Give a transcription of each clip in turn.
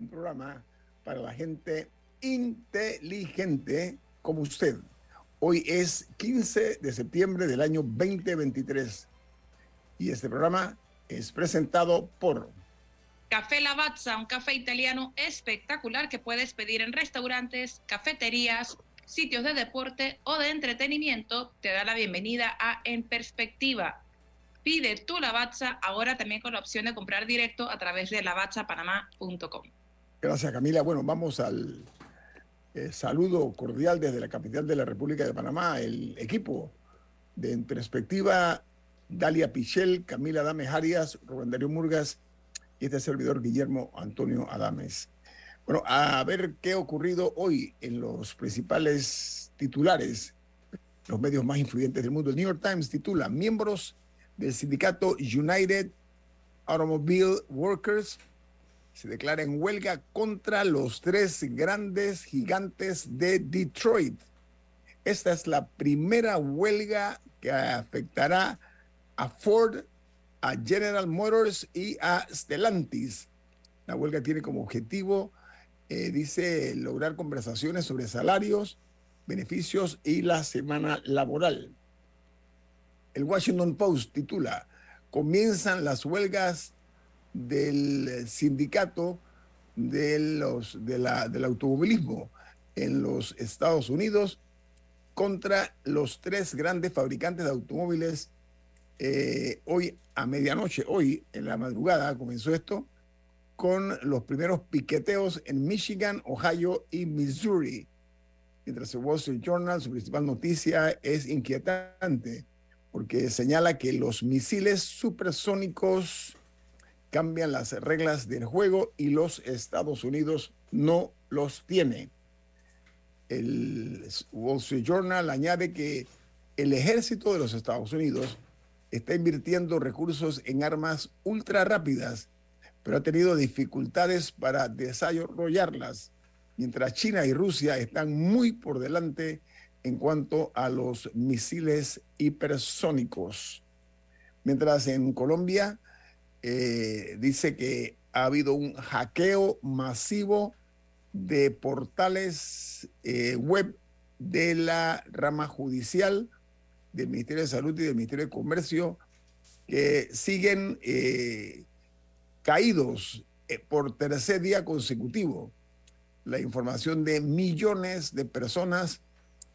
Un programa para la gente inteligente como usted. Hoy es 15 de septiembre del año 2023 y este programa es presentado por Café Lavazza, un café italiano espectacular que puedes pedir en restaurantes, cafeterías, sitios de deporte o de entretenimiento. Te da la bienvenida a En Perspectiva. Pide tu Lavazza ahora también con la opción de comprar directo a través de lavazzapanamá.com. Gracias, Camila. Bueno, vamos al eh, saludo cordial desde la capital de la República de Panamá, el equipo de En Perspectiva, Dalia Pichel, Camila Adames Arias, Rubén Darío Murgas y este servidor Guillermo Antonio Adames. Bueno, a ver qué ha ocurrido hoy en los principales titulares, los medios más influyentes del mundo. El New York Times titula Miembros del sindicato United Automobile Workers se declara en huelga contra los tres grandes gigantes de Detroit. Esta es la primera huelga que afectará a Ford, a General Motors y a Stellantis. La huelga tiene como objetivo, eh, dice, lograr conversaciones sobre salarios, beneficios y la semana laboral. El Washington Post titula, comienzan las huelgas del sindicato de los, de la, del automovilismo en los Estados Unidos contra los tres grandes fabricantes de automóviles. Eh, hoy a medianoche, hoy en la madrugada comenzó esto, con los primeros piqueteos en Michigan, Ohio y Missouri. Mientras el Wall Street Journal, su principal noticia es inquietante, porque señala que los misiles supersónicos cambian las reglas del juego y los Estados Unidos no los tiene. El Wall Street Journal añade que el ejército de los Estados Unidos está invirtiendo recursos en armas ultra rápidas, pero ha tenido dificultades para desarrollarlas, mientras China y Rusia están muy por delante en cuanto a los misiles hipersónicos. Mientras en Colombia eh, dice que ha habido un hackeo masivo de portales eh, web de la rama judicial del Ministerio de Salud y del Ministerio de Comercio que siguen eh, caídos por tercer día consecutivo. La información de millones de personas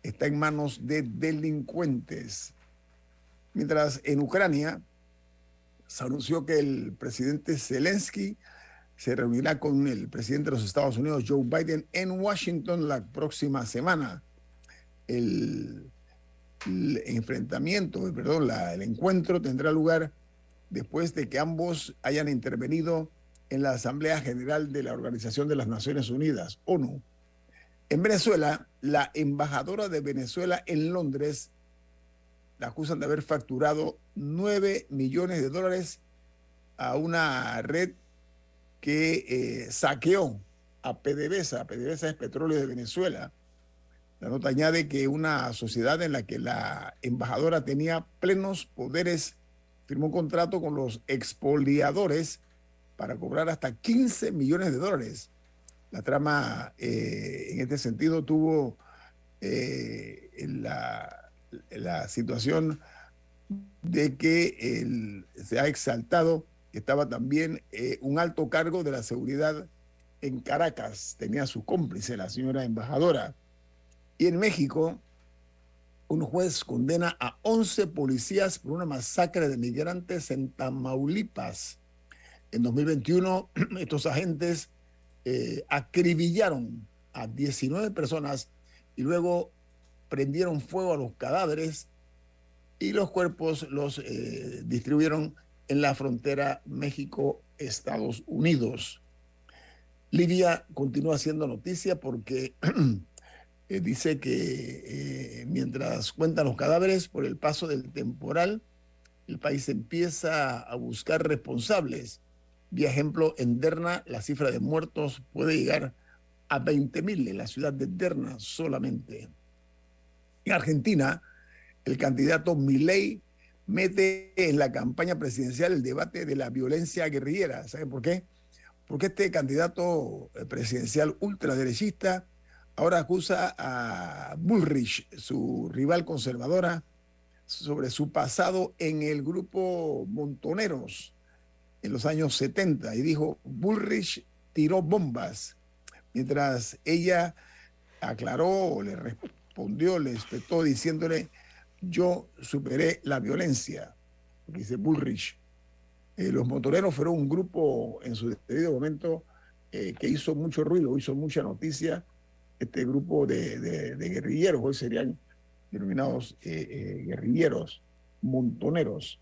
está en manos de delincuentes. Mientras en Ucrania, se anunció que el presidente Zelensky se reunirá con el presidente de los Estados Unidos, Joe Biden, en Washington la próxima semana. El, enfrentamiento, perdón, el encuentro tendrá lugar después de que ambos hayan intervenido en la Asamblea General de la Organización de las Naciones Unidas, ONU. En Venezuela, la embajadora de Venezuela en Londres la acusan de haber facturado 9 millones de dólares a una red que eh, saqueó a PDVSA. PDVSA es Petróleo de Venezuela. La nota añade que una sociedad en la que la embajadora tenía plenos poderes firmó un contrato con los expoliadores para cobrar hasta 15 millones de dólares. La trama eh, en este sentido tuvo eh, la, la, situación de que se ha exaltado que estaba también eh, un alto cargo de la seguridad en Caracas, tenía su cómplice, la señora embajadora. Y en México, un juez condena a 11 policías por una masacre de migrantes en Tamaulipas. En 2021, estos agentes eh, acribillaron a 19 personas y luego prendieron fuego a los cadáveres y los cuerpos los eh, distribuyeron en la frontera México-Estados Unidos. Libia continúa siendo noticia porque eh, dice que eh, mientras cuentan los cadáveres por el paso del temporal, el país empieza a buscar responsables. Vía ejemplo, en Derna la cifra de muertos puede llegar a 20.000 en la ciudad de Derna solamente. En Argentina, el candidato Milei mete en la campaña presidencial el debate de la violencia guerrillera. ¿Saben por qué? Porque este candidato eh, presidencial ultraderechista ahora acusa a Bullrich, su rival conservadora, sobre su pasado en el grupo Montoneros en los años 70 y dijo, Bullrich tiró bombas, mientras ella aclaró, le respondió, le espetó diciéndole, yo superé la violencia, dice Bullrich. Eh, los motoreros fueron un grupo en su debido momento eh, que hizo mucho ruido, hizo mucha noticia. Este grupo de, guerrilleros, hoy serían denominados eh, guerrilleros, montoneros.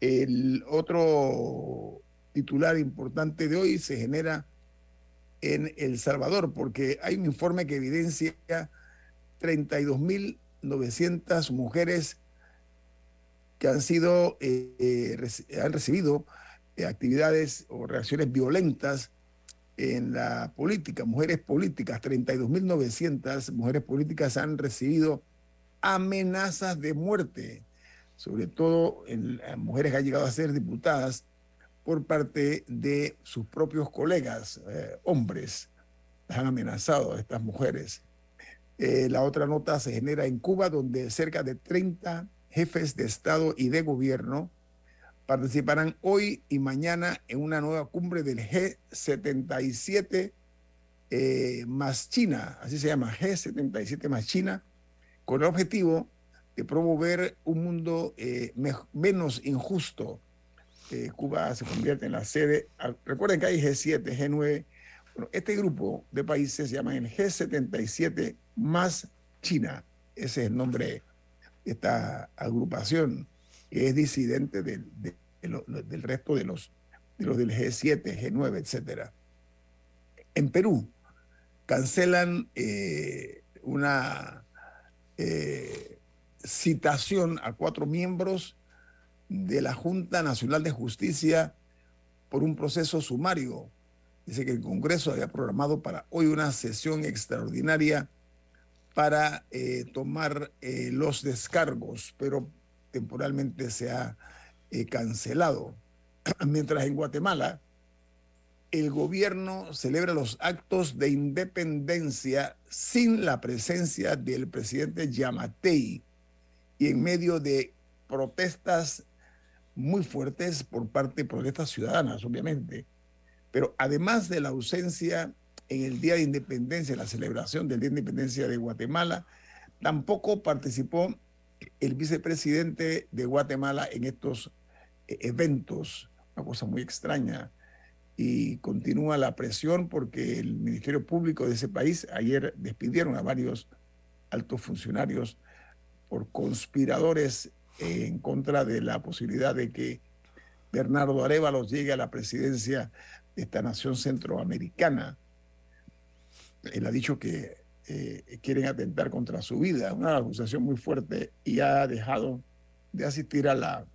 El otro titular importante de hoy se genera en El Salvador, porque hay un informe que evidencia 32.900 mujeres que han sido, eh, eh, han recibido eh, actividades o reacciones violentas en la política, mujeres políticas, 32.900 mujeres políticas han recibido amenazas de muerte, sobre todo en, mujeres que han llegado a ser diputadas por parte de sus propios colegas, hombres, las han amenazado a estas mujeres. La otra nota se genera en Cuba, donde cerca de 30 jefes de Estado y de Gobierno participarán hoy y mañana en una nueva cumbre del G77 eh, más China, así se llama, G77 más China, con el objetivo de promover un mundo eh, menos injusto. Eh, Cuba se convierte en la sede. Ah, recuerden que hay G7, G9. Este grupo de países se llama el G77 más China. Ese es el nombre esta agrupación que es disidente del, resto de los, de los del G7, G9, etcétera. En Perú cancelan eh, una eh, citación a cuatro miembros de la Junta Nacional de Justicia por un proceso sumario. Dice que el Congreso había programado para hoy una sesión extraordinaria para eh, tomar eh, los descargos, pero temporalmente se ha eh, cancelado. Mientras en Guatemala el gobierno celebra los actos de independencia sin la presencia del presidente Yamatei y en medio de protestas muy fuertes por parte de protestas ciudadanas, obviamente. Pero además de la ausencia en el Día de Independencia, en la celebración del Día de Independencia de Guatemala. Tampoco participó el vicepresidente de Guatemala en estos eh, eventos, una cosa muy extraña. Y continúa la presión porque el Ministerio Público de ese país ayer despidieron a varios altos funcionarios por conspiradores en contra de la posibilidad de que Bernardo Arévalos llegue a la presidencia de esta nación centroamericana él ha dicho que eh, quieren atentar contra su vida, una acusación muy fuerte y ha dejado de asistir a la,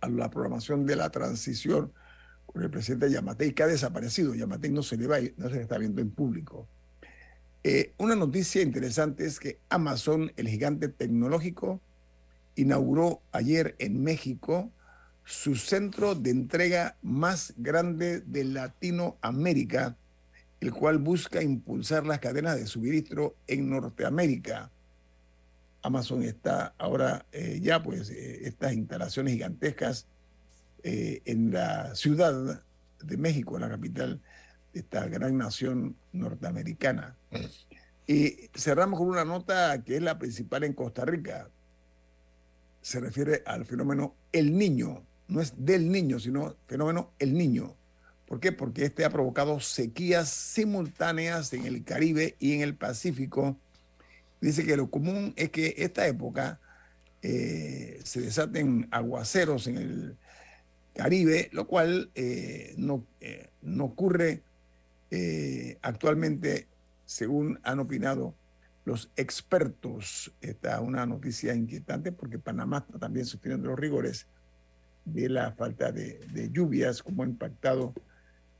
a la programación de la transición con el presidente Yamatei, que ha desaparecido. Yamatei no se le, va, no se le está viendo en público. Eh, una noticia interesante es que Amazon, el gigante tecnológico, inauguró ayer en México su centro de entrega más grande de Latinoamérica, el cual busca impulsar las cadenas de suministro en Norteamérica. Amazon está ahora eh, ya, pues, eh, estas instalaciones gigantescas eh, en la ciudad de México, la capital de esta gran nación norteamericana. Y cerramos con una nota que es la principal en Costa Rica. Se refiere al fenómeno El Niño. No es del niño, sino fenómeno El Niño. ¿Por qué? Porque este ha provocado sequías simultáneas en el Caribe y en el Pacífico Dice que lo común es que esta época eh, se desaten aguaceros en el Caribe, lo cual eh, no, eh, no, ocurre actualmente, según han opinado los expertos. Esta es una noticia inquietante porque Panamá está también sufriendo los rigores de la falta de, de lluvias, como ha impactado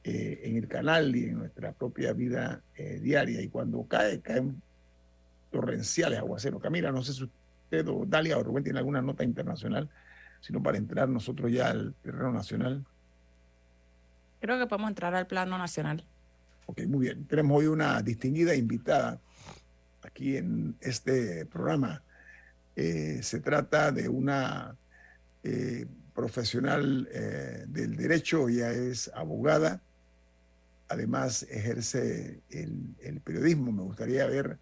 en el canal y en nuestra propia vida diaria. Y cuando cae, caen torrenciales aguaceros. Camila, no sé si usted o Dalia o Rubén tienen alguna nota internacional, sino para entrar nosotros ya al terreno nacional. Creo que podemos entrar al plano nacional. Ok, muy bien. Tenemos hoy una distinguida invitada aquí en este programa. Eh, se trata de una eh, profesional eh, del derecho, ella es abogada, además ejerce el, periodismo. Me gustaría ver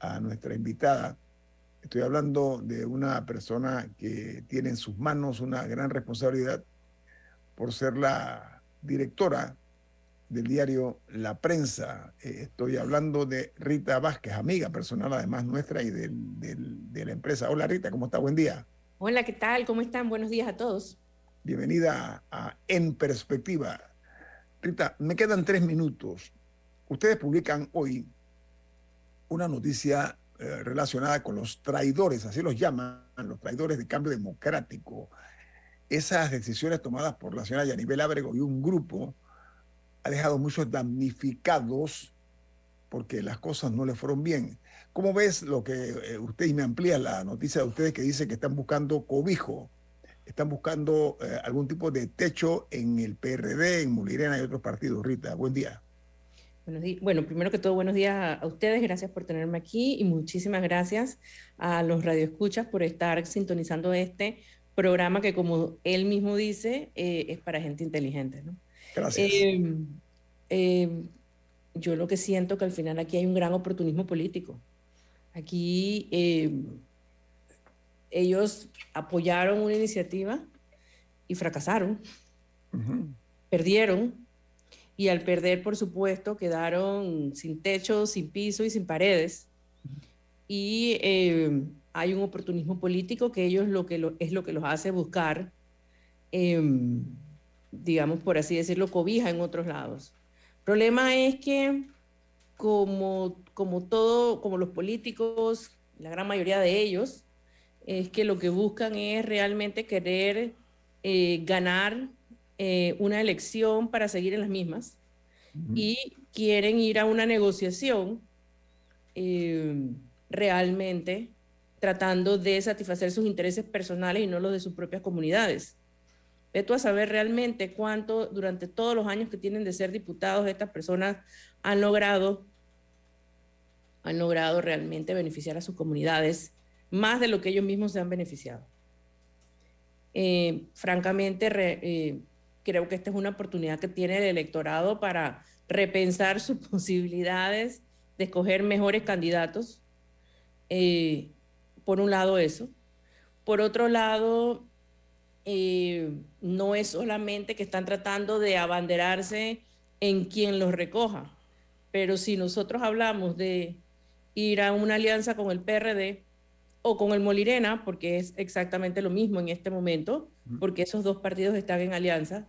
a nuestra invitada. Estoy hablando de una persona que tiene en sus manos una gran responsabilidad por ser la directora del diario La Prensa. Eh, estoy hablando de Rita Vázquez, amiga personal además nuestra y de la empresa. Hola Rita, ¿cómo está? Buen día. Hola, ¿qué tal? ¿Cómo están? Buenos días a todos. Bienvenida a En Perspectiva. Rita, me quedan tres minutos. Ustedes publican hoy una noticia eh, relacionada con los traidores, así los llaman, los traidores de cambio democrático. Esas decisiones tomadas por la señora Yanibel Ábrego y un grupo ha dejado muchos damnificados porque las cosas no le fueron bien. ¿Cómo ves lo que eh, usted y me amplía la noticia de ustedes que dice que están buscando cobijo, están buscando eh, algún tipo de techo en el PRD, en Mulirena y otros partidos? Rita, buen día. Bueno, primero que todo, buenos días a, ustedes. Gracias por tenerme aquí y muchísimas gracias a los radioescuchas por estar sintonizando este programa que, como él mismo dice, eh, es para gente inteligente. ¿no? Gracias. Em, yo lo que siento que al final aquí hay un gran oportunismo político. Aquí em, ellos apoyaron una iniciativa y fracasaron, perdieron y al perder, por supuesto, quedaron sin techo, sin piso y sin paredes. Y eh, hay un oportunismo político que ellos lo que es lo que los hace buscar, em, digamos, por así decirlo, cobija en otros lados. El problema es que como, como todo, como los políticos, la gran mayoría de ellos, es que lo que buscan es realmente querer eh, ganar eh, una elección para seguir en las mismas y quieren ir a una negociación eh, realmente tratando de satisfacer sus intereses personales y no los de sus propias comunidades. Veto a saber realmente cuánto durante todos los años que tienen de ser diputados estas personas han logrado han logrado realmente beneficiar a sus comunidades más de lo que ellos mismos se han beneficiado. Eh, francamente, eh, creo que esta es una oportunidad que tiene el electorado para repensar sus posibilidades de escoger mejores candidatos. Eh, por un lado eso. Por otro lado, no es solamente que están tratando de abanderarse en quien los recoja, pero si nosotros hablamos de ir a una alianza con el PRD o con el Molirena, porque es exactamente lo mismo en este momento, porque esos dos partidos están en alianza,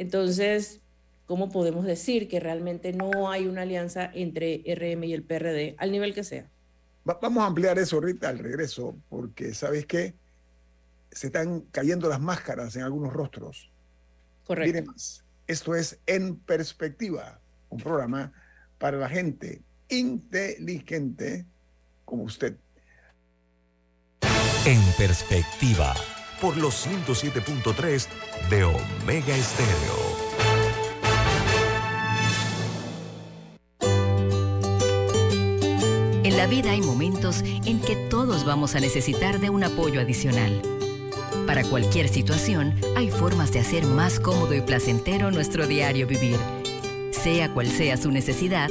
entonces, ¿cómo podemos decir que realmente no hay una alianza entre RM y el PRD al nivel que sea? vamos a ampliar eso ahorita al regreso, porque ¿sabes qué? Se están cayendo las máscaras en algunos rostros. Correcto. Miren más. Esto es En Perspectiva, un programa para la gente inteligente como usted. En Perspectiva por los 107.3 de Omega Estéreo. En la vida hay momentos en que todos vamos a necesitar de un apoyo adicional. Para cualquier situación, hay formas de hacer más cómodo y placentero nuestro diario vivir. Sea cual sea su necesidad,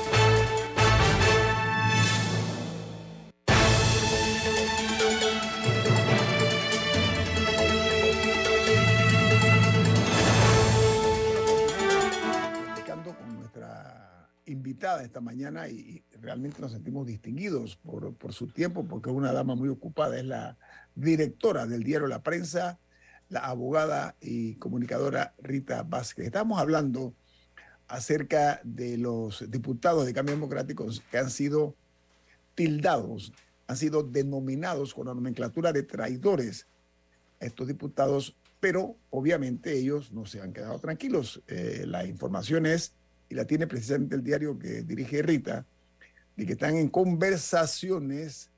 Esta mañana y realmente nos sentimos distinguidos por, por su tiempo, porque es una dama muy ocupada, es la directora del diario La Prensa, la abogada y comunicadora Rita Vázquez. Estamos hablando acerca de los diputados de Cambio Democrático que han sido tildados, han sido denominados con la nomenclatura de traidores estos diputados, pero obviamente ellos no se han quedado tranquilos. Eh, la información es, y la tiene precisamente el diario que dirige Rita, de que están en conversaciones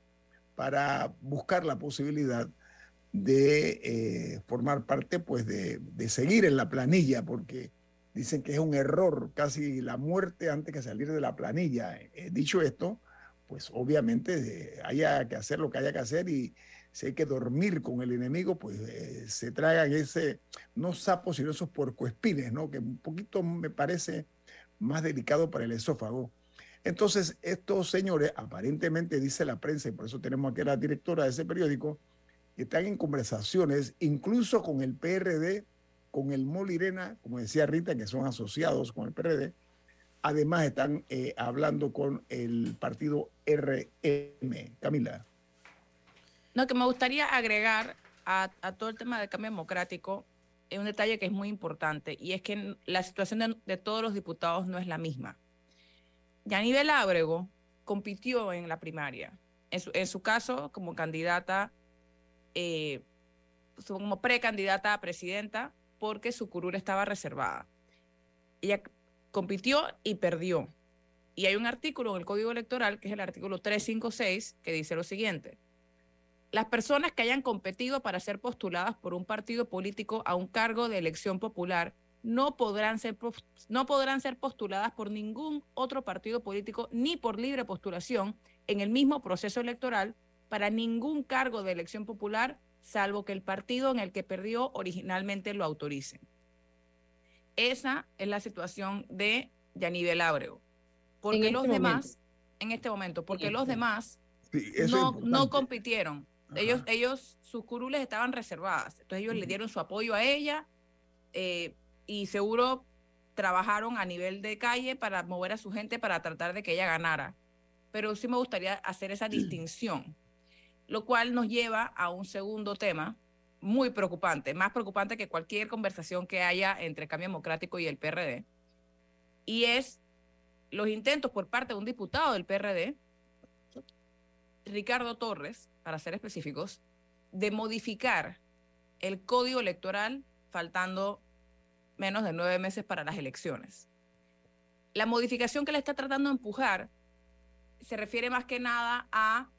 para buscar la posibilidad de eh, formar parte, pues de, de, seguir en la planilla, porque dicen que es un error, casi la muerte antes que salir de la planilla. Eh, dicho esto, pues obviamente eh, haya que hacer lo que haya que hacer y si hay que dormir con el enemigo, pues eh, se tragan ese, no sapos, sino esos puercoespines, ¿no? Que un poquito me parece más delicado para el esófago. Entonces, estos señores, aparentemente dice la prensa, y por eso tenemos aquí a la directora de ese periódico, están en conversaciones, incluso con el PRD, con el Molirena, como decía Rita, que son asociados con el PRD. Además, están eh, hablando con el partido RM. Camila. No, que me gustaría agregar a, a todo el tema del cambio democrático es un detalle que es muy importante y es que la situación de, todos los diputados no es la misma. Yanivel Ábrego compitió en la primaria. En su, en su caso, como candidata, eh, como precandidata a presidenta, porque su curul estaba reservada. Ella compitió y perdió. Y hay un artículo en el Código Electoral, que es el artículo 356, que dice lo siguiente. Las personas que hayan competido para ser postuladas por un partido político a un cargo de elección popular no podrán ser, no podrán ser postuladas por ningún otro partido político ni por libre postulación en el mismo proceso electoral para ningún cargo de elección popular, salvo que el partido en el que perdió originalmente lo autorice. Esa es la situación de Yanivel Ábrego. Porque este los demás, momento. en este momento, porque los demás sí, no, no compitieron. Ellos, ellos, sus curules estaban reservadas. Entonces ellos uh -huh. le dieron su apoyo a ella eh, y seguro trabajaron a nivel de calle para mover a su gente para tratar de que ella ganara. Pero sí me gustaría hacer esa distinción, lo cual nos lleva a un segundo tema muy preocupante, más preocupante que cualquier conversación que haya entre Cambio Democrático y el PRD, y es los intentos por parte de un diputado del PRD, Ricardo Torres, para ser específicos, de modificar el código electoral faltando menos de nueve meses para las elecciones. La modificación que le está tratando de empujar se refiere más que nada a,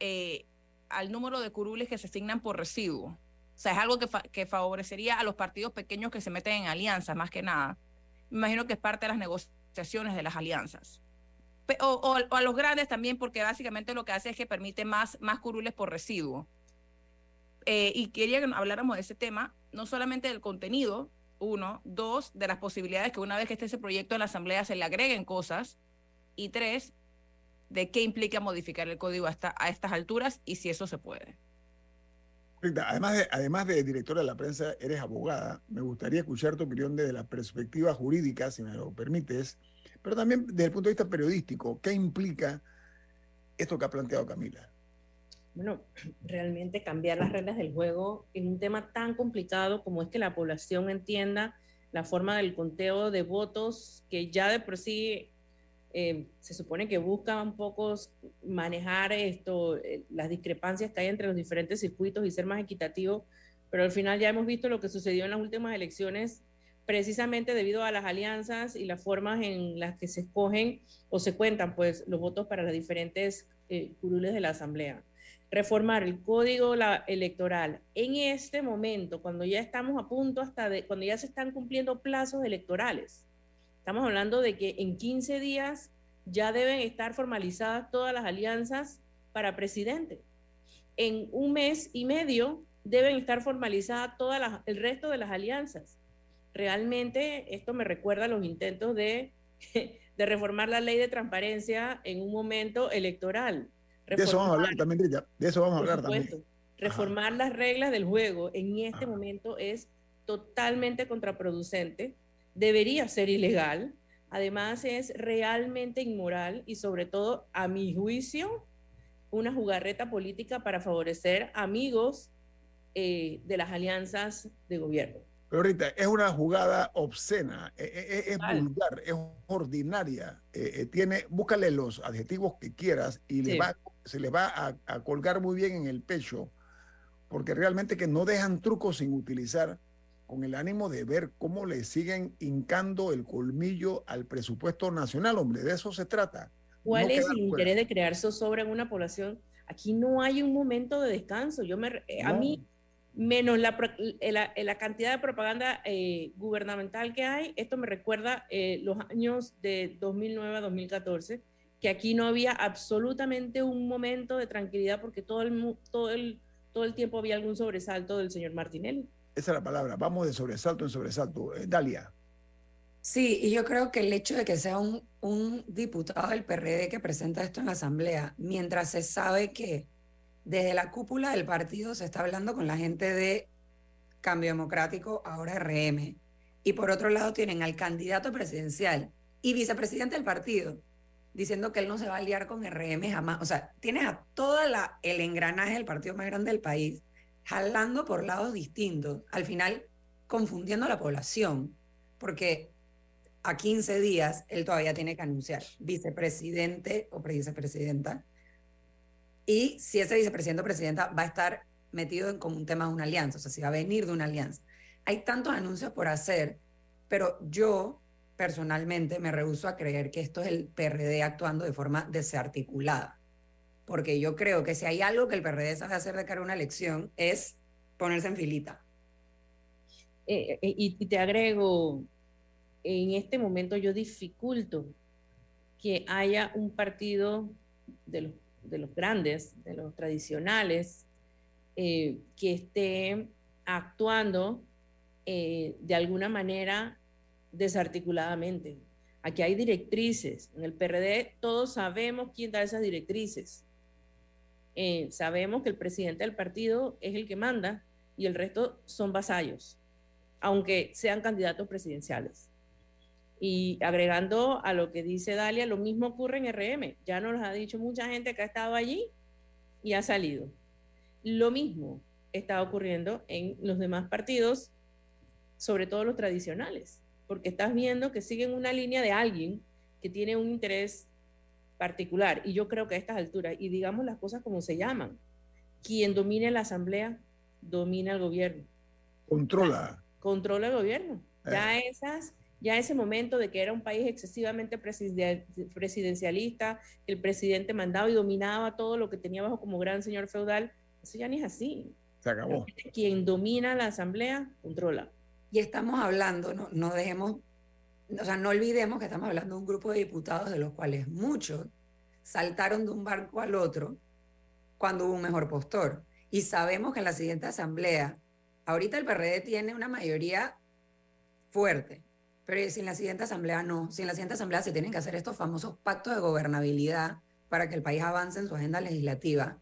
eh, al número de curules que se asignan por residuo. O sea, es algo que, que favorecería a los partidos pequeños que se meten en alianzas, más que nada. Me imagino que es parte de las negociaciones de las alianzas. O, a los grandes también, porque básicamente lo que hace es que permite más, más curules por residuo. Eh, y quería que habláramos de ese tema, no solamente del contenido, uno, dos, de las posibilidades que una vez que esté ese proyecto en la Asamblea se le agreguen cosas, y tres, de qué implica modificar el código hasta, a estas alturas y si eso se puede. Además de, además de directora de la prensa, eres abogada. Me gustaría escuchar tu opinión desde la perspectiva jurídica, si me lo permites, pero también desde el punto de vista periodístico. ¿Qué implica esto que ha planteado Camila? Bueno, realmente cambiar las reglas del juego en un tema tan complicado como es que la población entienda la forma del conteo de votos, que ya de por sí eh, se supone que busca un poco manejar esto, eh, las discrepancias que hay entre los diferentes circuitos y ser más equitativo, pero al final ya hemos visto lo que sucedió en las últimas elecciones precisamente debido a las alianzas y las formas en las que se escogen o se cuentan pues los votos para las diferentes eh, curules de la asamblea reformar el código electoral en este momento, cuando ya estamos a punto hasta de, cuando ya se están cumpliendo plazos electorales. Estamos hablando de que en 15 días ya deben estar formalizadas todas las alianzas para presidente. En un mes y medio deben estar formalizadas todas el resto de las alianzas. Realmente esto me recuerda a los intentos de, de reformar la ley de transparencia en un momento electoral. De eso vamos a hablar Reformar- también, Rita. De eso vamos a hablar supuesto. también. Reformar las reglas del juego en este momento es totalmente contraproducente, debería ser ilegal, además es realmente inmoral y sobre todo, a mi juicio, una jugarreta política para favorecer amigos eh, de las alianzas de gobierno. Pero Rita, es una jugada obscena, e- e- e- es, vulgar, es ordinaria. eh, tiene, búscale los adjetivos que quieras y le Sí. va, se le va a, a colgar muy bien en el pecho, porque realmente que no dejan trucos sin utilizar con el ánimo de ver cómo le siguen hincando el colmillo al presupuesto nacional, hombre, de eso se trata. ¿Cuál No es el fuera. interés de crear zozobra en una población? Aquí no hay un momento de descanso. Yo me, eh, a mí, menos la, pro- la, la cantidad de propaganda eh, gubernamental que hay, esto me recuerda eh, los años de 2009 a 2014, que aquí no había absolutamente un momento de tranquilidad porque todo el, todo el, todo el tiempo había algún sobresalto del señor Martinelli. Esa es la palabra. Vamos de sobresalto en sobresalto. Eh, Dalia. Sí, y yo creo que el hecho de que sea un, un diputado del PRD que presenta esto en la Asamblea, mientras se sabe que desde la cúpula del partido se está hablando con la gente de Cambio Democrático, ahora RM, y por otro lado tienen al candidato presidencial y vicepresidente del partido diciendo que él no se va a liar con RM jamás. O sea, tienes a todo el engranaje del partido más grande del país jalando por lados distintos, al final confundiendo a la población, porque a 15 días él todavía tiene que anunciar vicepresidente o vicepresidenta. Y si ese vicepresidente o presidenta va a estar metido en como un tema de una alianza, o sea, si va a venir de una alianza. Hay tantos anuncios por hacer, pero yo personalmente me rehuso a creer que esto es el PRD actuando de forma desarticulada. Porque yo creo que si hay algo que el PRD sabe hacer de cara a una elección es ponerse en filita. Eh, eh, y te agrego, en este momento yo dificulto que haya un partido de los, de los grandes, de los tradicionales, eh, que esté actuando eh, de alguna manera desarticuladamente. Aquí hay directrices. En el PRD todos sabemos quién da esas directrices. Eh, sabemos que el presidente del partido es el que manda y el resto son vasallos, aunque sean candidatos presidenciales. Y agregando a lo que dice Dalia, lo mismo ocurre en RM. Ya nos lo ha dicho mucha gente que ha estado allí y ha salido. Lo mismo está ocurriendo en los demás partidos, sobre todo los tradicionales, porque estás viendo que siguen una línea de alguien que tiene un interés particular. Y yo creo que a estas alturas, y digamos las cosas como se llaman, quien domine la asamblea, domina el gobierno, Controla. controla el gobierno. Ya esas, ya ese momento de que era un país excesivamente presiden- presidencialista, que el presidente mandaba y dominaba todo lo que tenía bajo como gran señor feudal, eso ya ni es así. Se acabó. Quien domina la asamblea, controla. Y estamos hablando, no, no dejemos, o sea, no olvidemos que estamos hablando de un grupo de diputados de los cuales muchos saltaron de un barco al otro cuando hubo un mejor postor. Y sabemos que en la siguiente asamblea, ahorita el PRD tiene una mayoría fuerte, pero si en la siguiente asamblea no, si en la siguiente asamblea se tienen que hacer estos famosos pactos de gobernabilidad para que el país avance en su agenda legislativa,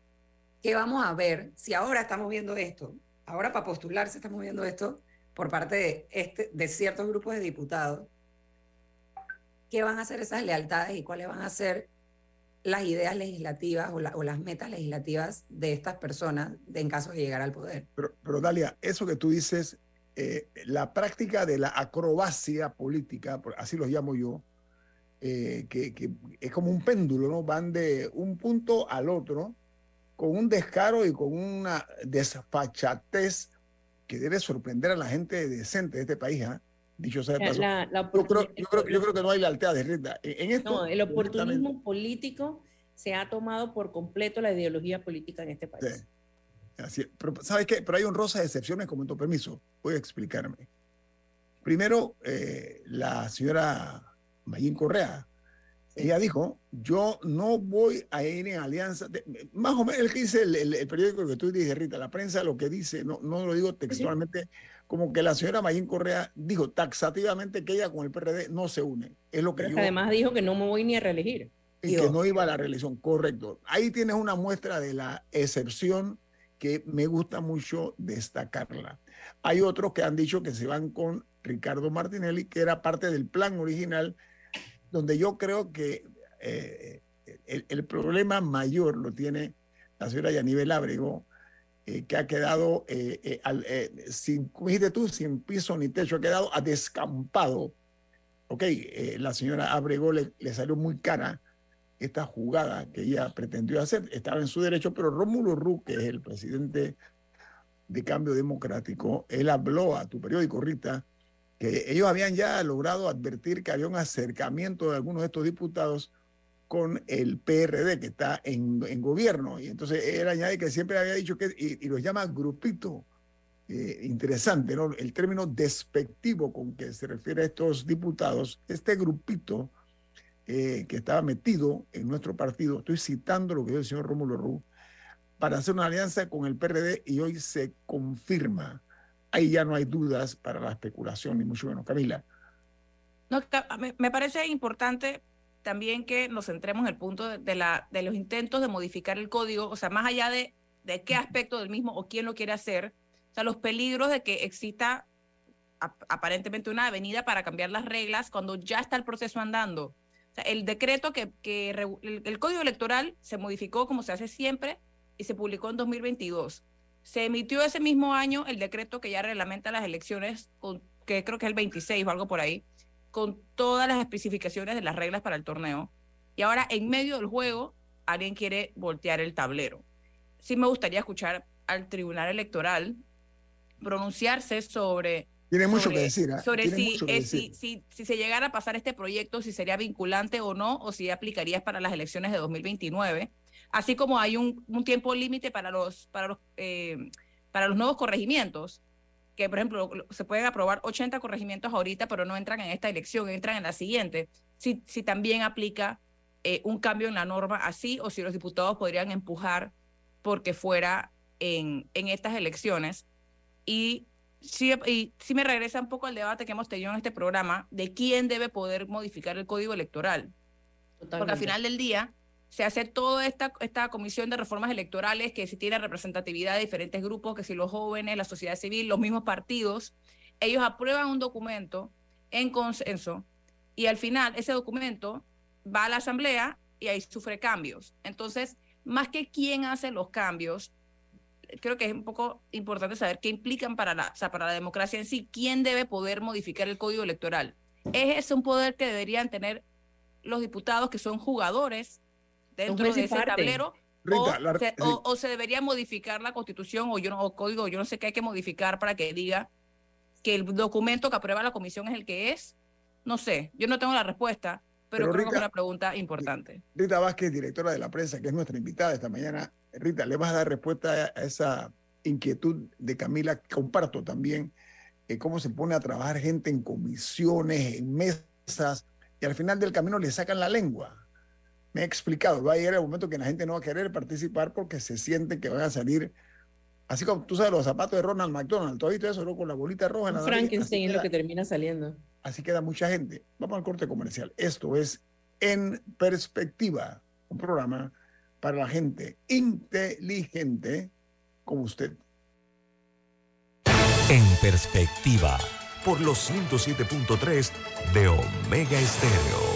¿qué vamos a ver si ahora estamos viendo esto? Ahora para postularse estamos viendo esto por parte de, este, de ciertos grupos de diputados. ¿Qué van a hacer esas lealtades y cuáles van a ser las ideas legislativas o, la- o las metas legislativas de estas personas en caso de llegar al poder? Pero, pero Dalia, eso que tú dices, eh, la práctica de la acrobacia política, así lo llamo yo, eh, que, que es como un péndulo, ¿no? Van de un punto al otro con un descaro y con una desfachatez que debe sorprender a la gente decente de este país, ¿ah? Dicho sea de paso. la- la yo, creo, yo, creo, yo creo que no hay lealtad de Rita. En, en esto, No, el oportunismo político se ha tomado por completo la ideología política en este país. Sí. Así. Pero, ¿sabes qué? Pero hay honrosas excepciones, con tu permiso. Voy a explicarme. Primero, eh, la señora Mayín Correa, ella dijo, yo no voy a ir en alianza, de- más o menos el que dice el, el- el periódico que tú dices, Rita, la prensa lo que dice, no, no lo digo textualmente, como que la señora Mayín Correa dijo taxativamente que ella con el PRD no se une. Es lo que Pero yo... además dijo que no me voy ni a reelegir. Y que no iba a la reelección, correcto. Ahí tienes una muestra de la excepción que me gusta mucho destacarla. Hay otros que han dicho que se van con Ricardo Martinelli, que era parte del plan original, donde yo creo que eh, el, el problema mayor lo tiene la señora Yanibel Ábrego, eh, que ha quedado eh, eh, al- eh, sin, dijiste tú, sin piso ni techo, ha quedado a descampado. Ok, eh, la señora Ábrego le, le salió muy cara esta jugada que ella pretendió hacer. Estaba en su derecho, pero Rómulo Ru, que es el presidente de Cambio Democrático, él habló a tu periódico, Rita, que ellos habían ya logrado advertir que había un acercamiento de algunos de estos diputados con el PRD que está en, en gobierno. Y entonces él añade que siempre había dicho que, y, y los llama grupito. Eh, interesante, ¿no? El término despectivo con que se refiere a estos diputados, este grupito eh, que estaba metido en nuestro partido, estoy citando lo que dijo el señor Rómulo Ru, para hacer una alianza con el PRD y hoy se confirma. Ahí ya no hay dudas para la especulación, ni mucho menos. Camila. No, me, parece importante también que nos centremos en el punto de, de la, de los intentos de modificar el código, o sea, más allá de, de qué aspecto del mismo o quién lo quiere hacer, o sea, los peligros de que exista ap- aparentemente una avenida para cambiar las reglas cuando ya está el proceso andando. El decreto que, el, código electoral se modificó como se hace siempre y se publicó en 2022. Se emitió ese mismo año el decreto que ya reglamenta las elecciones, que creo que es el 26 o algo por ahí, con todas las especificaciones de las reglas para el torneo. Y ahora, en medio del juego, alguien quiere voltear el tablero. Sí me gustaría escuchar al Tribunal Electoral pronunciarse sobre... Tiene mucho sobre- que decir. ¿ah? Sobre si, eh, si, decir. si, si se llegara a pasar este proyecto, si sería vinculante o no, o si aplicaría para las elecciones de 2029. Así como hay un, un tiempo límite para los, para, los, eh, para los nuevos corregimientos, que por ejemplo lo- se pueden aprobar 80 corregimientos ahorita, pero no entran en esta elección, entran en la siguiente. Si, si también aplica eh, un cambio en la norma así, o si los diputados podrían empujar porque fuera en, en estas elecciones. Y sí, y sí me regresa un poco al debate que hemos tenido en este programa de quién debe poder modificar el código electoral. Porque al final del día se hace toda esta, esta comisión de reformas electorales que si tiene representatividad de diferentes grupos, que si los jóvenes, la sociedad civil, los mismos partidos, ellos aprueban un documento en consenso y al final ese documento va a la asamblea y ahí sufre cambios. Entonces, más que quién hace los cambios, creo que es un poco importante saber qué implican para la, o sea, para la democracia en sí, quién debe poder modificar el código electoral. ¿Es ese un poder que deberían tener los diputados que son jugadores dentro de ese parte. tablero? Rita, o, la- se, o se debería modificar la constitución o, yo no, o código, yo no sé qué hay que modificar para que diga que el documento que aprueba la comisión es el que es No sé, yo no tengo la respuesta, pero, Pero creo que Rita- es una pregunta importante. Rita Vázquez, directora de la prensa, que es nuestra invitada esta mañana. Rita, ¿le vas a dar respuesta a esa inquietud de Camila? Comparto también eh, cómo se pone a trabajar gente en comisiones, en mesas, y al final del camino le sacan la lengua. Me he explicado, va a llegar el momento que la gente no va a querer participar porque se siente que van a salir, así como tú sabes, los zapatos de Ronald McDonald, todo eso, ¿no? con la bolita roja en la Frankenstein es lo que termina saliendo. Así queda mucha gente. Vamos al corte comercial. Esto es En Perspectiva, un programa para la gente inteligente como usted. En perspectiva, por los 107.3 de Omega Estéreo.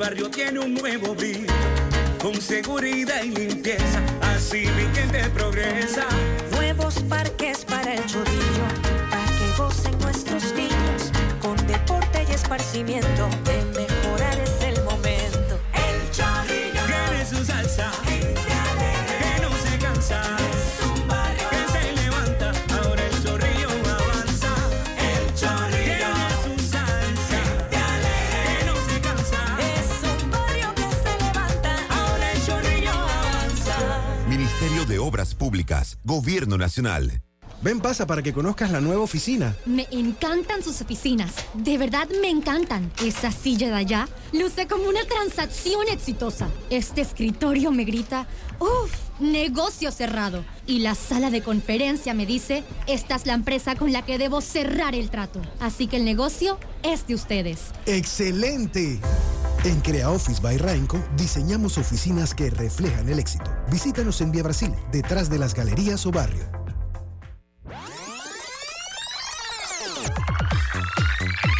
Barrio tiene un nuevo brillo, con seguridad y limpieza, así mi gente progresa. Nuevos parques para el chorrillo, para que gocen nuestros niños, con deporte y esparcimiento, de Públicas, Gobierno Nacional. Ven, pasa para que conozcas la nueva oficina. Me encantan sus oficinas. De verdad me encantan. Esa silla de allá luce como una transacción exitosa. Este escritorio me grita, uff, negocio cerrado. Y la sala de conferencia me dice, esta es la empresa con la que debo cerrar el trato. Así que el negocio es de ustedes. ¡Excelente! En Crea Office by Rainco diseñamos oficinas que reflejan el éxito. Visítanos en Vía Brasil, detrás de las galerías o barrio.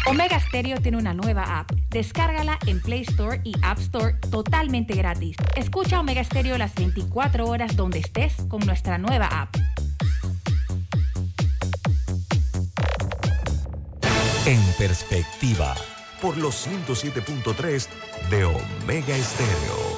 Omega Stereo tiene una nueva app. Descárgala en Play Store y App Store totalmente gratis. Escucha Omega Stereo las 24 horas donde estés con nuestra nueva app. en perspectiva, por los 107.3 de Omega Estéreo.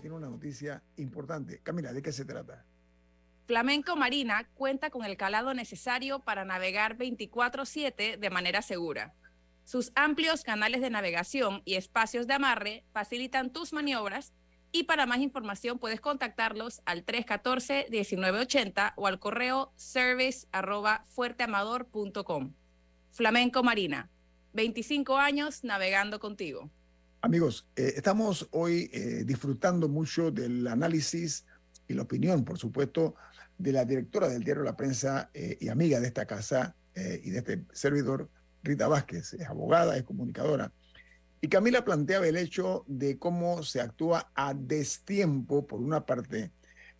Tiene una noticia importante. Camila, ¿de qué se trata? Flamenco Marina cuenta con el calado necesario para navegar 24/7 de manera segura. Sus amplios canales de navegación y espacios de amarre facilitan tus maniobras y para más información puedes contactarlos al 314-1980 o al correo service. Flamenco Marina, 25 años navegando contigo. Amigos, eh, estamos hoy eh, disfrutando mucho del análisis y la opinión, por supuesto, de la directora del diario La Prensa eh, y amiga de esta casa y de este servidor, Rita Vázquez, es abogada, es comunicadora. Y Camila planteaba el hecho de cómo se actúa a destiempo, por una parte,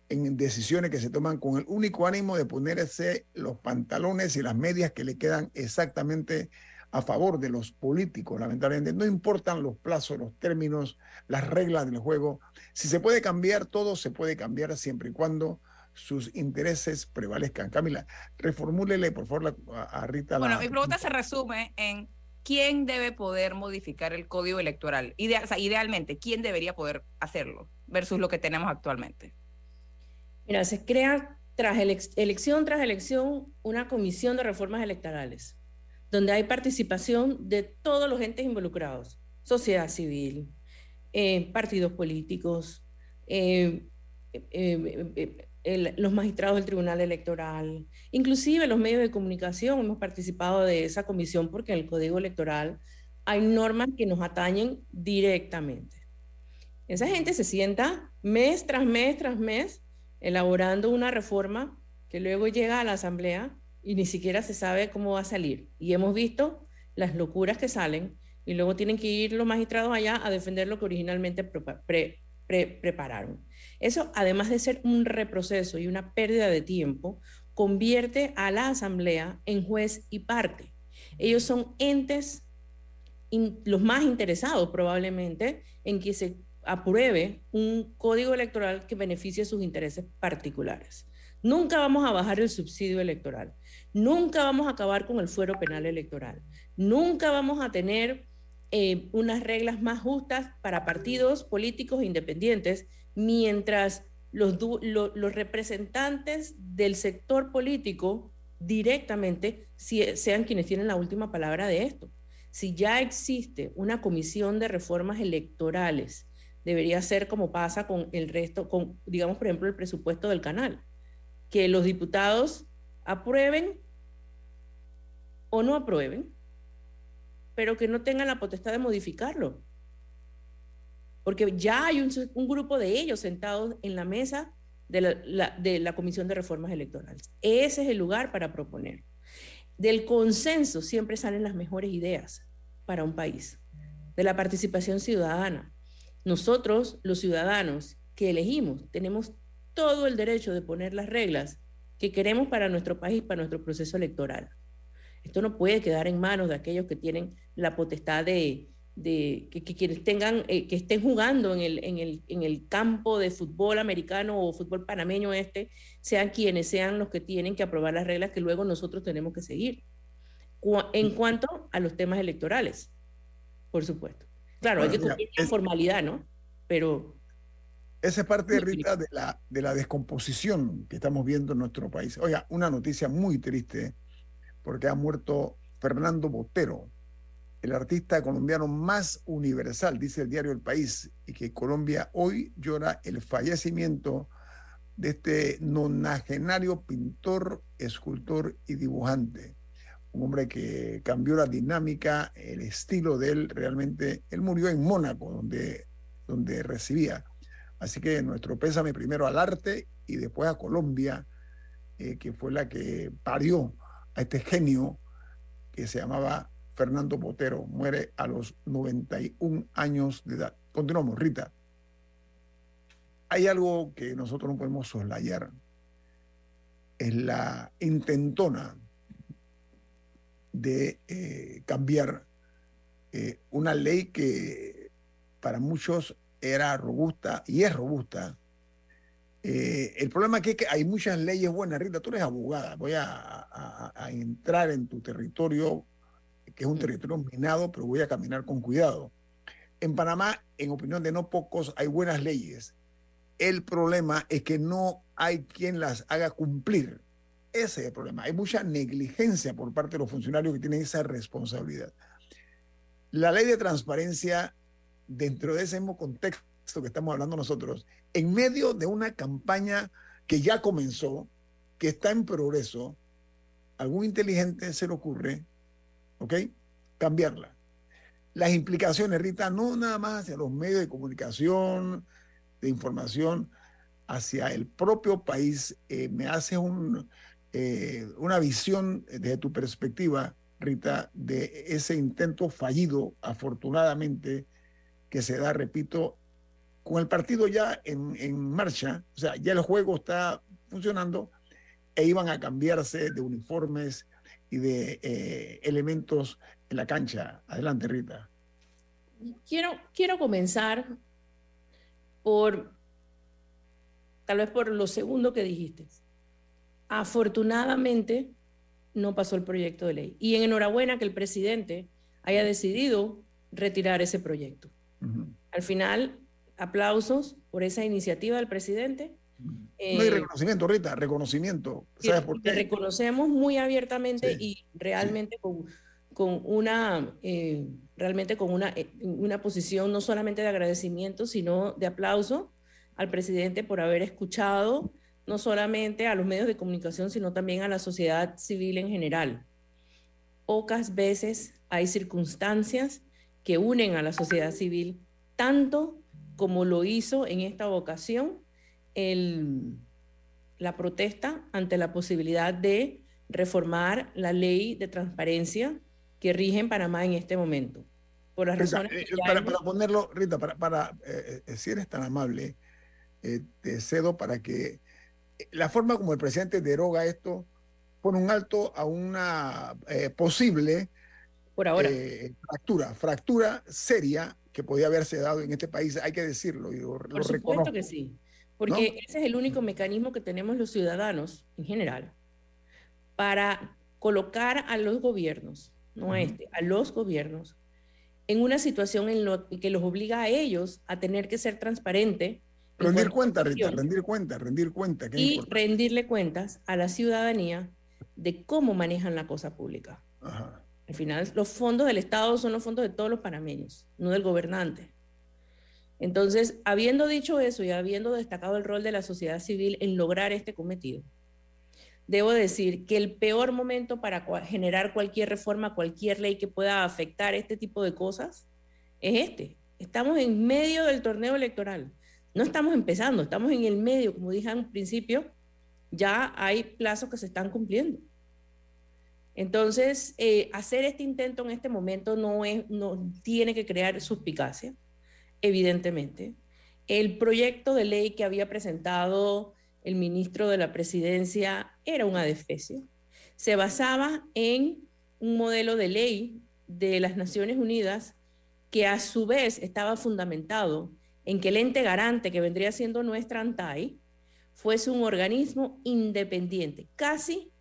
en decisiones que se toman con el único ánimo de ponerse los pantalones y las medias que le quedan exactamente a favor de los políticos, lamentablemente. No importan los plazos, los términos, las reglas del juego. Si se puede cambiar, todo se puede cambiar siempre y cuando sus intereses prevalezcan. Camila, reformúlele, por favor, la- a, a Rita. Bueno, la- mi pregunta se resume en quién debe poder modificar el código electoral. Idea- o sea, idealmente, ¿quién debería poder hacerlo versus lo que tenemos actualmente? Mira, se crea tras elec- elección tras elección una comisión de reformas electorales, donde hay participación de todos los entes involucrados, sociedad civil, eh, partidos políticos, eh, eh, eh, los magistrados del Tribunal Electoral, inclusive los medios de comunicación hemos participado de esa comisión porque en el Código Electoral hay normas que nos atañen directamente. Esa gente se sienta mes tras mes tras mes elaborando una reforma que luego llega a la Asamblea y ni siquiera se sabe cómo va a salir. Y hemos visto las locuras que salen y luego tienen que ir los magistrados allá a defender lo que originalmente pre- pre- prepararon. Eso, además de ser un reproceso y una pérdida de tiempo, convierte a la Asamblea en juez y parte. Ellos son entes los más interesados probablemente en que se apruebe un código electoral que beneficie sus intereses particulares. Nunca vamos a bajar el subsidio electoral, nunca vamos a acabar con el fuero penal electoral, nunca vamos a tener eh, unas reglas más justas para partidos políticos independientes mientras los, los representantes del sector político directamente sean quienes tienen la última palabra de esto. Si ya existe una comisión de reformas electorales, debería ser como pasa con el resto, con, digamos, por ejemplo, el presupuesto del canal, que los diputados aprueben o no aprueben, pero que no tengan la potestad de modificarlo. Porque ya hay un, grupo de ellos sentados en la mesa de la, la- de la Comisión de Reformas Electorales. Ese es el lugar para proponer. Del consenso siempre salen las mejores ideas para un país, de la participación ciudadana. Nosotros, los ciudadanos que elegimos, tenemos todo el derecho de poner las reglas que queremos para nuestro país, para nuestro proceso electoral. Esto no puede quedar en manos de aquellos que tienen la potestad de, de que, que quienes tengan, eh, que estén jugando en el, en, el, en el campo de fútbol americano o fútbol panameño este, sean quienes sean los que tienen que aprobar las reglas que luego nosotros tenemos que seguir. En cuanto a los temas electorales, por supuesto. Claro, hay que cumplir la formalidad, ¿no? Pero Esa es parte, Rita, de la, de la descomposición que estamos viendo en nuestro país. Oiga, una noticia muy triste, porque ha muerto Fernando Botero, el artista colombiano más universal, dice el diario El País, y que Colombia hoy llora el fallecimiento de este nonagenario pintor, escultor y dibujante. Un hombre que cambió la dinámica, el estilo de él, realmente, él murió en Mónaco, donde, donde recibía. Así que nuestro pésame primero al arte y después a Colombia, eh, que fue la que parió a este genio que se llamaba Fernando Botero. Muere a los 91 años de edad. Continuamos, Rita. Hay algo que nosotros no podemos soslayar. Es la intentona de eh, cambiar eh, una ley que para muchos era robusta y es robusta. Eh, el problema aquí es que hay muchas leyes buenas. Rita, tú eres abogada. Voy a, a- a entrar en tu territorio, que es un territorio minado, pero voy a caminar con cuidado. En Panamá, en opinión de no pocos, hay buenas leyes. El problema es que no hay quien las haga cumplir. Ese es el problema. Hay mucha negligencia por parte de los funcionarios que tienen esa responsabilidad. La ley de transparencia, dentro de ese mismo contexto que estamos hablando nosotros, en medio de una campaña que ya comenzó, que está en progreso, algún inteligente se le ocurre, ¿ok? Cambiarla. Las implicaciones, Rita, no nada más hacia los medios de comunicación, de información, hacia el propio país. Eh, me hace un, eh, una visión desde tu perspectiva, Rita, de ese intento fallido, afortunadamente, que se da, repito, con el partido ya en, en marcha, o sea, ya el juego está funcionando, e iban a cambiarse de uniformes y de eh, elementos en la cancha. Adelante, Rita. quiero, quiero comenzar por, tal vez por lo segundo que dijiste. Afortunadamente, no pasó el proyecto de ley. Y en enhorabuena que el presidente haya decidido retirar ese proyecto. Al final, aplausos por esa iniciativa del presidente. no hay Eh, reconocimiento, Rita, reconocimiento. ¿Sabes por qué? reconocemos muy abiertamente y realmente con, con una eh, realmente con una, eh, una posición no solamente de agradecimiento sino de aplauso al presidente por haber escuchado no solamente a los medios de comunicación sino también a la sociedad civil en general pocas veces hay circunstancias que unen a la sociedad civil tanto como lo hizo en esta ocasión el, la protesta ante la posibilidad de reformar la ley de transparencia que rige en Panamá en este momento. Por las Rita, razones eh, que para, hemos- para ponerlo, Rita, para, para eh, eh, si eres tan amable, eh, te cedo para que eh, la forma como el presidente deroga esto pone un alto a una eh, posible Por ahora. eh, fractura, fractura seria que podía haberse dado en este país, hay que decirlo, y lo, lo Por supuesto reconozco. que sí, porque ese es el único mecanismo que tenemos los ciudadanos en general para colocar a los gobiernos, no a este, a los gobiernos, en una situación en lo que los obliga a ellos a tener que ser transparente en Rendir cuenta, Rita, rendir cuenta, rendir cuenta. y rendirle cuentas a la ciudadanía de cómo manejan la cosa pública. Ajá. Al final, los fondos del Estado son los fondos de todos los panameños, no del gobernante. Entonces, habiendo dicho eso y habiendo destacado el rol de la sociedad civil en lograr este cometido, debo decir que el peor momento para generar cualquier reforma, cualquier ley que pueda afectar este tipo de cosas, es este. Estamos en medio del torneo electoral. No estamos empezando, estamos en el medio, como dije al principio, ya hay plazos que se están cumpliendo. Entonces, eh, hacer este intento en este momento no, tiene que crear suspicacia, evidentemente. El proyecto de ley que había presentado el ministro de la presidencia era un adefesio. Se basaba en un modelo de ley de las Naciones Unidas que a su vez estaba fundamentado en que el ente garante que vendría siendo nuestra ANTAI fuese un organismo independiente, casi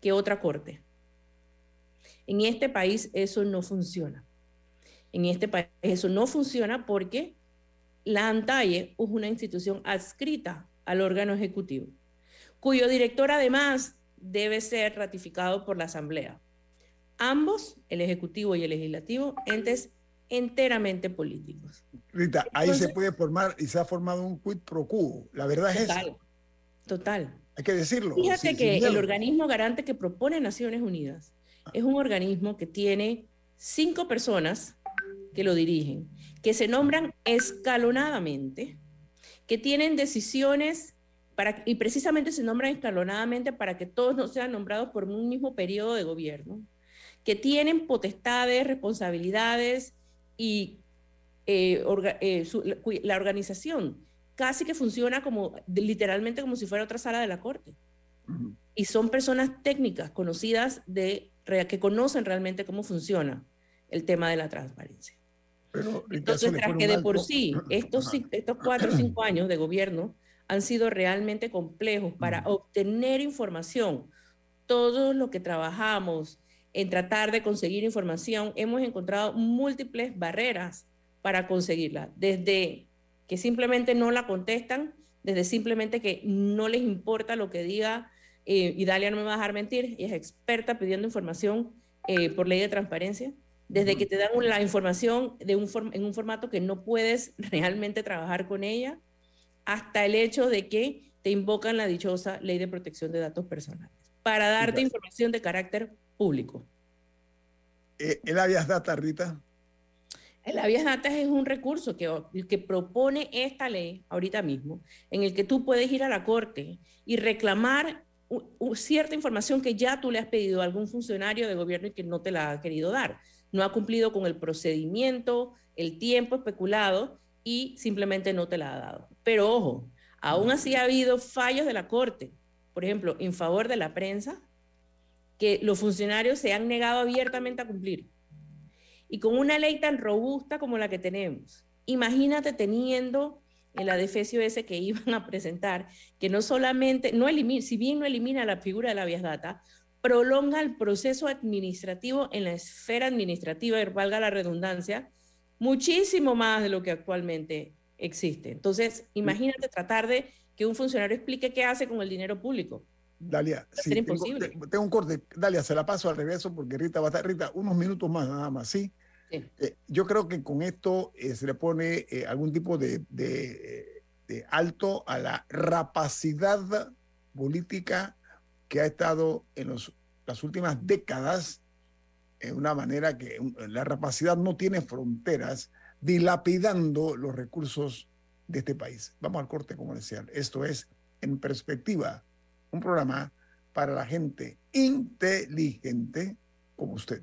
que otra corte. En este país eso no funciona. En este país eso no funciona porque la ANTAIE es una institución adscrita al órgano ejecutivo, cuyo director además debe ser ratificado por la Asamblea. Ambos, el Ejecutivo y el Legislativo, entes enteramente políticos. Rita, ahí se puede formar y se ha formado un quid pro quo. La verdad es Total, eso. total. Hay que decirlo. Fíjate sin- que el organismo garante que propone Naciones Unidas es un organismo que tiene cinco personas que lo dirigen, que se nombran escalonadamente, que tienen decisiones para, y precisamente se nombran escalonadamente para que todos no sean nombrados por un mismo periodo de gobierno, que tienen potestades, responsabilidades y eh, orga- eh, su- la, organización casi que funciona como literalmente como si fuera otra sala de la corte. Y son personas técnicas conocidas de que conocen realmente cómo funciona el tema de la transparencia. Pero, Entonces, tras que de por sí estos, cuatro o cinco años de gobierno han sido realmente complejos para obtener información, todo lo que trabajamos en tratar de conseguir información, hemos encontrado múltiples barreras para conseguirla, desde que simplemente no la contestan, desde simplemente que no les importa lo que diga, eh, y Dalia no me va a dejar mentir, es experta pidiendo información eh, por ley de transparencia, desde que te dan la información de un form- en un formato que no puedes realmente trabajar con ella, hasta el hecho de que te invocan la dichosa ley de protección de datos personales para darte información de carácter público. Eh, el habeas data, Rita. El habeas data es un recurso que, que propone esta ley ahorita mismo, en el que tú puedes ir a la corte y reclamar cierta información que ya tú le has pedido a algún funcionario de gobierno y que no te la ha querido dar. No ha cumplido con el procedimiento, el tiempo especulado y simplemente no te la ha dado. Pero ojo, aún así ha habido fallos de la corte, por ejemplo, en favor de la prensa, que los funcionarios se han negado abiertamente a cumplir y con una ley tan robusta como la que tenemos. Imagínate teniendo el adefesio ese que iban a presentar, que no solamente, no elimina, si bien no elimina la figura de la vías data, prolonga el proceso administrativo en la esfera administrativa, y valga la redundancia, muchísimo más de lo que actualmente existe. Entonces, imagínate tratar de que un funcionario explique qué hace con el dinero público. Dalia, sí, tengo, tengo un corte. Dalia, se la paso al regreso porque Rita va a estar. Rita, unos minutos más nada más, ¿sí? Eh, yo creo que con esto eh, se le pone eh, algún tipo de, de, alto a la rapacidad política que ha estado en los, las últimas décadas en una manera que la rapacidad no tiene fronteras, dilapidando los recursos de este país. Vamos al corte comercial. Esto es En Perspectiva, un programa para la gente inteligente como usted.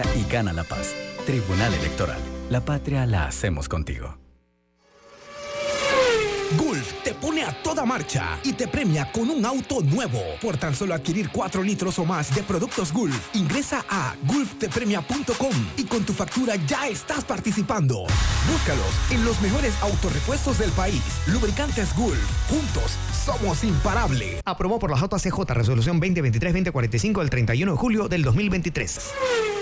Y gana la paz. Tribunal Electoral. La patria la hacemos contigo. Gulf te pone a toda marcha y te premia con un auto nuevo. Por tan solo adquirir 4 litros o más de productos Gulf, ingresa a gulftepremia.com y con tu factura ya estás participando. Búscalos en los mejores autorepuestos del país. Lubricantes Gulf. Juntos somos imparables. Aprobó por la JCJ Resolución 2023-2045 del 31 de julio del 2023.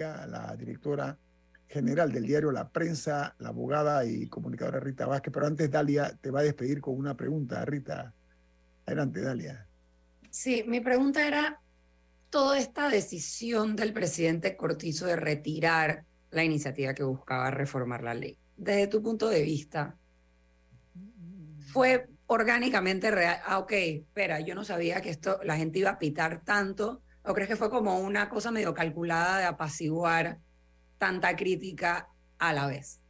La directora general del diario La Prensa, la abogada y comunicadora Rita Vázquez. Pero antes, Dalia te va a despedir con una pregunta. Rita, adelante, Dalia. Sí, mi pregunta era, toda esta decisión del presidente Cortizo de retirar la iniciativa que buscaba reformar la ley, desde tu punto de vista, ¿fue orgánicamente real? Ah, ok, espera, yo no sabía que esto, la gente iba a pitar tanto, ¿o crees que fue como una cosa medio calculada de apaciguar tanta crítica a la vez?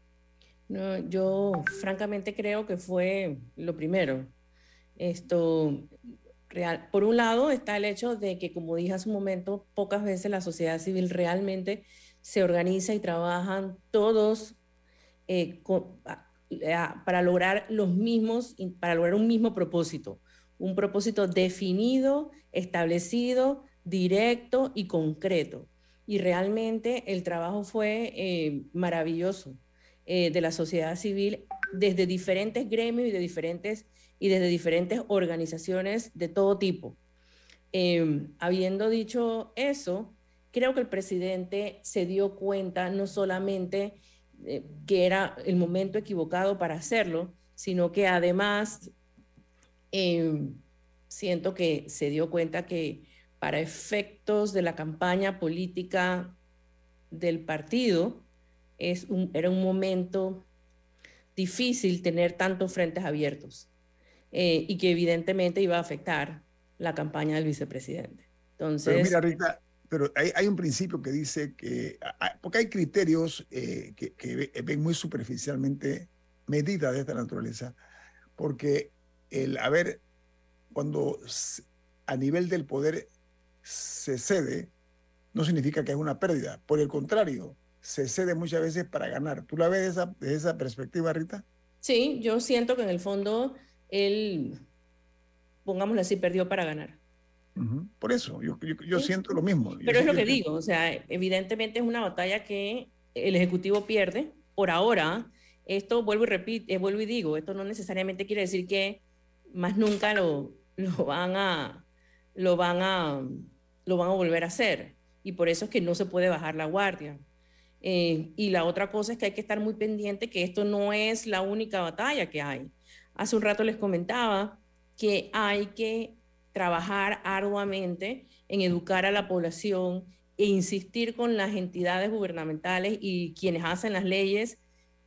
No, yo francamente creo que fue lo primero. Esto, real. Por un lado está el hecho de que, como dije hace un momento, pocas veces la sociedad civil realmente se organiza y trabajan todos eh, con- para lograr los mismos, para lograr un mismo propósito, un propósito definido, establecido, directo y concreto. Y realmente el trabajo fue eh, maravilloso eh, de la sociedad civil desde diferentes gremios y de diferentes y desde diferentes organizaciones de todo tipo. Eh, habiendo dicho eso, creo que el presidente se dio cuenta no solamente eh, que era el momento equivocado para hacerlo, sino que además eh, siento que se dio cuenta que para efectos de la campaña política del partido es un- era un momento difícil tener tantos frentes abiertos eh, y que evidentemente iba a afectar la campaña del vicepresidente. Entonces, Pero mira, Rita, pero hay, hay un principio que dice que, porque hay criterios eh, que, que ve- ven muy superficialmente medidas de esta naturaleza, porque el haber, cuando s- a nivel del poder se cede, no significa que es una pérdida. Por el contrario, se cede muchas veces para ganar. ¿Tú la ves desde esa, desde esa perspectiva, Rita? Sí, yo siento que en el fondo él pongámoslo así, perdió para ganar. Por eso, yo, yo, yo siento lo mismo. Yo Pero es lo que digo, o sea, evidentemente es una batalla que el Ejecutivo pierde por ahora. Esto vuelvo y repito, vuelvo y digo, esto no necesariamente quiere decir que más nunca lo, lo van a lo van a lo van a volver a hacer y por eso es que no se puede bajar la guardia. Eh, y la otra cosa es que hay que estar muy pendiente que esto no es la única batalla que hay. Hace un rato les comentaba que hay que trabajar arduamente en educar a la población e insistir con las entidades gubernamentales y quienes hacen las leyes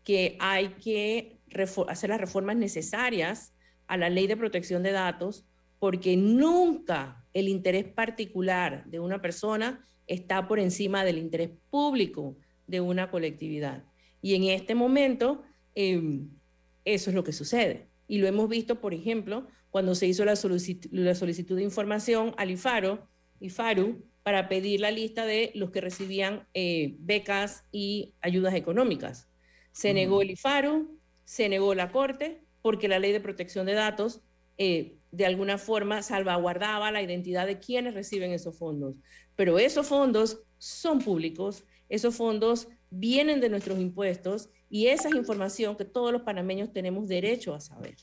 que hay que hacer las reformas necesarias a la ley de protección de datos porque nunca el interés particular de una persona está por encima del interés público de una colectividad. Y en este momento, eh, eso es lo que sucede. Y lo hemos visto, por ejemplo, cuando se hizo la solicitud, la solicitud de información al IFARO, IFARU, para pedir la lista de los que recibían eh, becas y ayudas económicas. Se negó el IFARU, se negó la Corte, porque la ley de protección de datos eh, de alguna forma salvaguardaba la identidad de quienes reciben esos fondos. Pero esos fondos son públicos, esos fondos vienen de nuestros impuestos y esa es información que todos los panameños tenemos derecho a saber.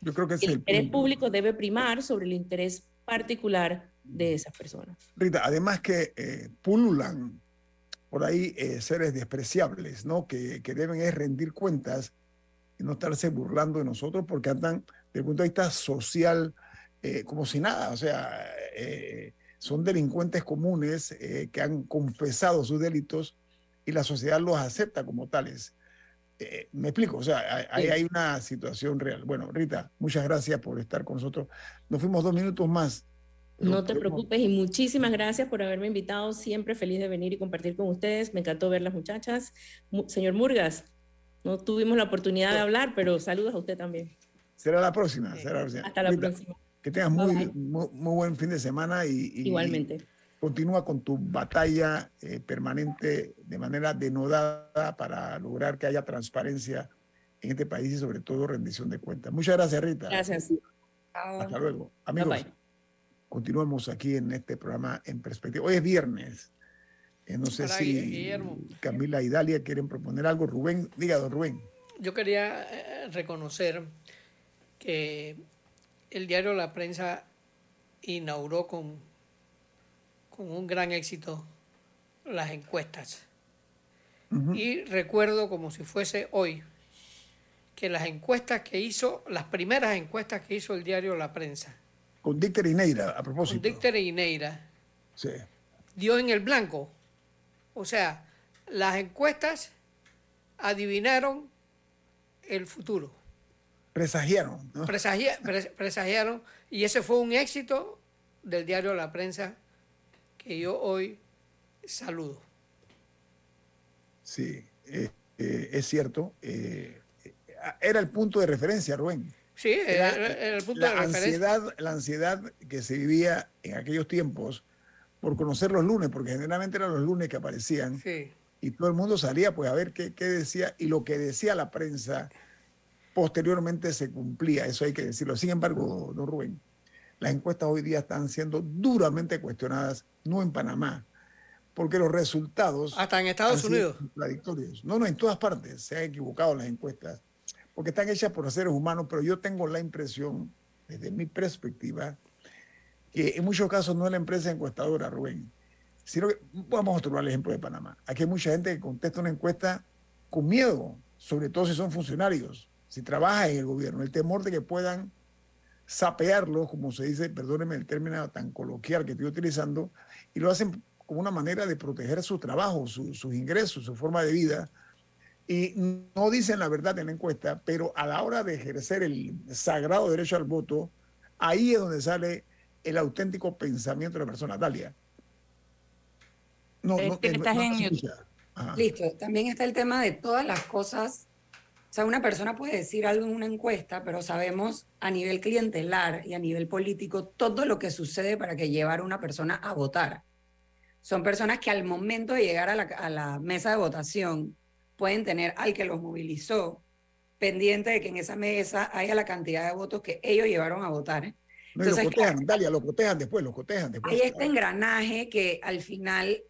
Yo creo que El es el interés punto. público debe primar sobre el interés particular de esas personas. Rita, además que eh, pululan por ahí eh, seres despreciables, ¿no? Que, que deben es rendir cuentas y no estarse burlando de nosotros porque andan desde el punto de vista social eh, como si nada, o sea, eh, son delincuentes comunes eh, que han confesado sus delitos y la sociedad los acepta como tales. Eh, me explico, o sea, hay- Sí. hay una situación real. Bueno, Rita, muchas gracias por estar con nosotros. Nos fuimos dos minutos más. No te preocupes y muchísimas gracias por haberme invitado. Siempre feliz de venir y compartir con ustedes. Me encantó ver las muchachas. Mu- Señor Murgas, no tuvimos la oportunidad de hablar, pero saludos a usted también. Será la próxima. será la próxima. Hasta la Rita, próxima. Que tengas muy, muy, muy buen fin de semana y, y- Igualmente. continúa con tu batalla eh, permanente de manera denodada para lograr que haya transparencia en este país y sobre todo rendición de cuentas. Muchas gracias, Rita. Gracias. Hasta luego. Amigos, Bye, bye. continuamos aquí en este programa en perspectiva. Hoy es viernes. Eh, no sé Hola, si Guillermo. Camila y Dalia quieren proponer algo. Rubén, diga, don Rubén. Yo quería eh, reconocer que el diario La Prensa inauguró con, con un gran éxito las encuestas. Y recuerdo como si fuese hoy que las encuestas que hizo, las primeras encuestas que hizo el diario La Prensa, Con Dícter y Neira, a con propósito. Dícter y Neira, Sí. dio en el blanco. O sea, las encuestas adivinaron el futuro. Presagiaron. ¿no? Presagia- pres- presagiaron y ese fue un éxito del diario La Prensa que yo hoy saludo. Sí, eh, eh, es cierto. eh, era el punto de referencia, Rubén. Sí, era- era el punto de referencia. Ansiedad, la ansiedad que se vivía en aquellos tiempos por conocer los lunes, porque generalmente eran los lunes que aparecían, Sí. y todo el mundo salía pues a ver qué, qué decía, y lo que decía la prensa posteriormente se cumplía, eso hay que decirlo. Sin embargo, don Rubén, las encuestas hoy día están siendo duramente cuestionadas, no en Panamá, porque los resultados... Hasta en Estados han sido Unidos. Contradictorios. No, no, en todas partes se han equivocado las encuestas, porque están hechas por seres humanos, pero yo tengo la impresión, desde mi perspectiva, que en muchos casos no es la empresa encuestadora, Rubén, sino que, vamos a tomar el ejemplo de Panamá. Aquí hay mucha gente que contesta una encuesta con miedo, sobre todo si son funcionarios, si trabajan en el gobierno, el temor de que puedan sapearlos, como se dice, perdónenme el término tan coloquial que estoy utilizando, y lo hacen como una manera de proteger su trabajo, su- sus ingresos, su forma de vida, y no dicen la verdad en la encuesta, pero a la hora de ejercer el sagrado derecho al voto, ahí es donde sale el auténtico pensamiento de la persona. Dalia. No, Es no, que eh, no- estás no. Ajá. Listo, también está el tema de todas las cosas. O sea, una persona puede decir algo en una encuesta, pero sabemos a nivel clientelar y a nivel político todo lo que sucede para que llevar a una persona a votar. Son personas que al momento de llegar a la, a la mesa de votación pueden tener al que los movilizó pendiente de que en esa mesa haya la cantidad de votos que ellos llevaron a votar. No, y lo Entonces, cotejan, Dalia, lo cotejan después, lo cotejan después. Hay este engranaje que al final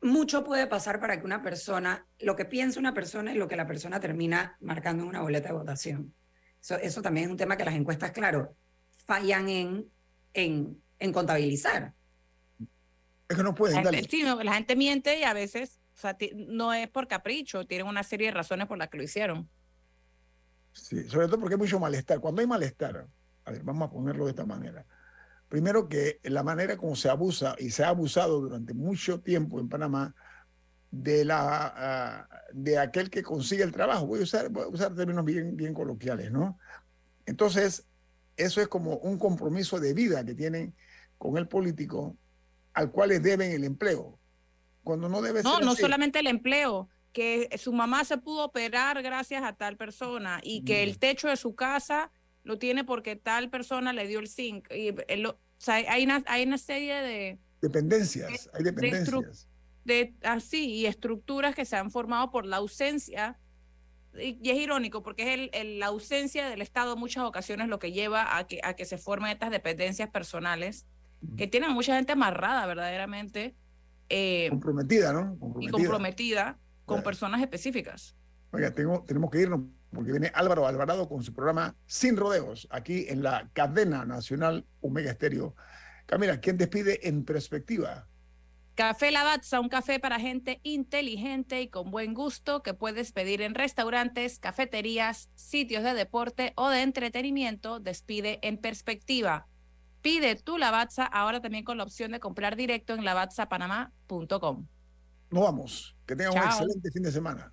mucho puede pasar para que una persona, lo que piensa una persona y lo que la persona termina marcando en una boleta de votación. Eso, eso también es un tema que las encuestas, claro, fallan en, en, en contabilizar. Es que no pueden, La gente, sí, no, la gente miente y a veces o sea, ti- no es por capricho, tienen una serie de razones por las que lo hicieron. Sí, sobre todo porque hay mucho malestar. Cuando hay malestar, a ver, vamos a ponerlo de esta manera. Primero que la manera como se abusa y se ha abusado durante mucho tiempo en Panamá de, la, ah, de aquel que consigue el trabajo. Voy a usar, voy a usar términos bien, bien coloquiales, ¿no? Entonces, eso es como un compromiso de vida que tienen con el político al cual les deben el empleo. Cuando no debe No, ser no así. solamente el empleo, que su mamá se pudo operar gracias a tal persona y que el techo de su casa lo tiene porque tal persona le dio el zinc. Y él lo- o sea, hay una, hay una serie de, Dependencias, hay de, estru- dependencias. de así y estructuras que se han formado por la ausencia. Y, y es irónico porque es el, el- la ausencia del Estado en muchas ocasiones lo que lleva a que, a que se formen estas dependencias personales que tienen a mucha gente amarrada verdaderamente eh, Comprometida, ¿no? y Comprometida. comprometida con personas específicas. Oiga, tengo, tenemos que irnos porque viene Álvaro Alvarado con su programa Sin Rodeos, aquí en la cadena nacional Omega Estéreo. Camila, ¿quién despide en perspectiva? Café Lavazza, un café para gente inteligente y con buen gusto que puedes pedir en restaurantes, cafeterías, sitios de deporte o de entretenimiento. Despide en perspectiva. Pide tu Lavazza ahora también con la opción de comprar directo en lavazzapanamá.com. Nos vamos. Que tengan un excelente fin de semana.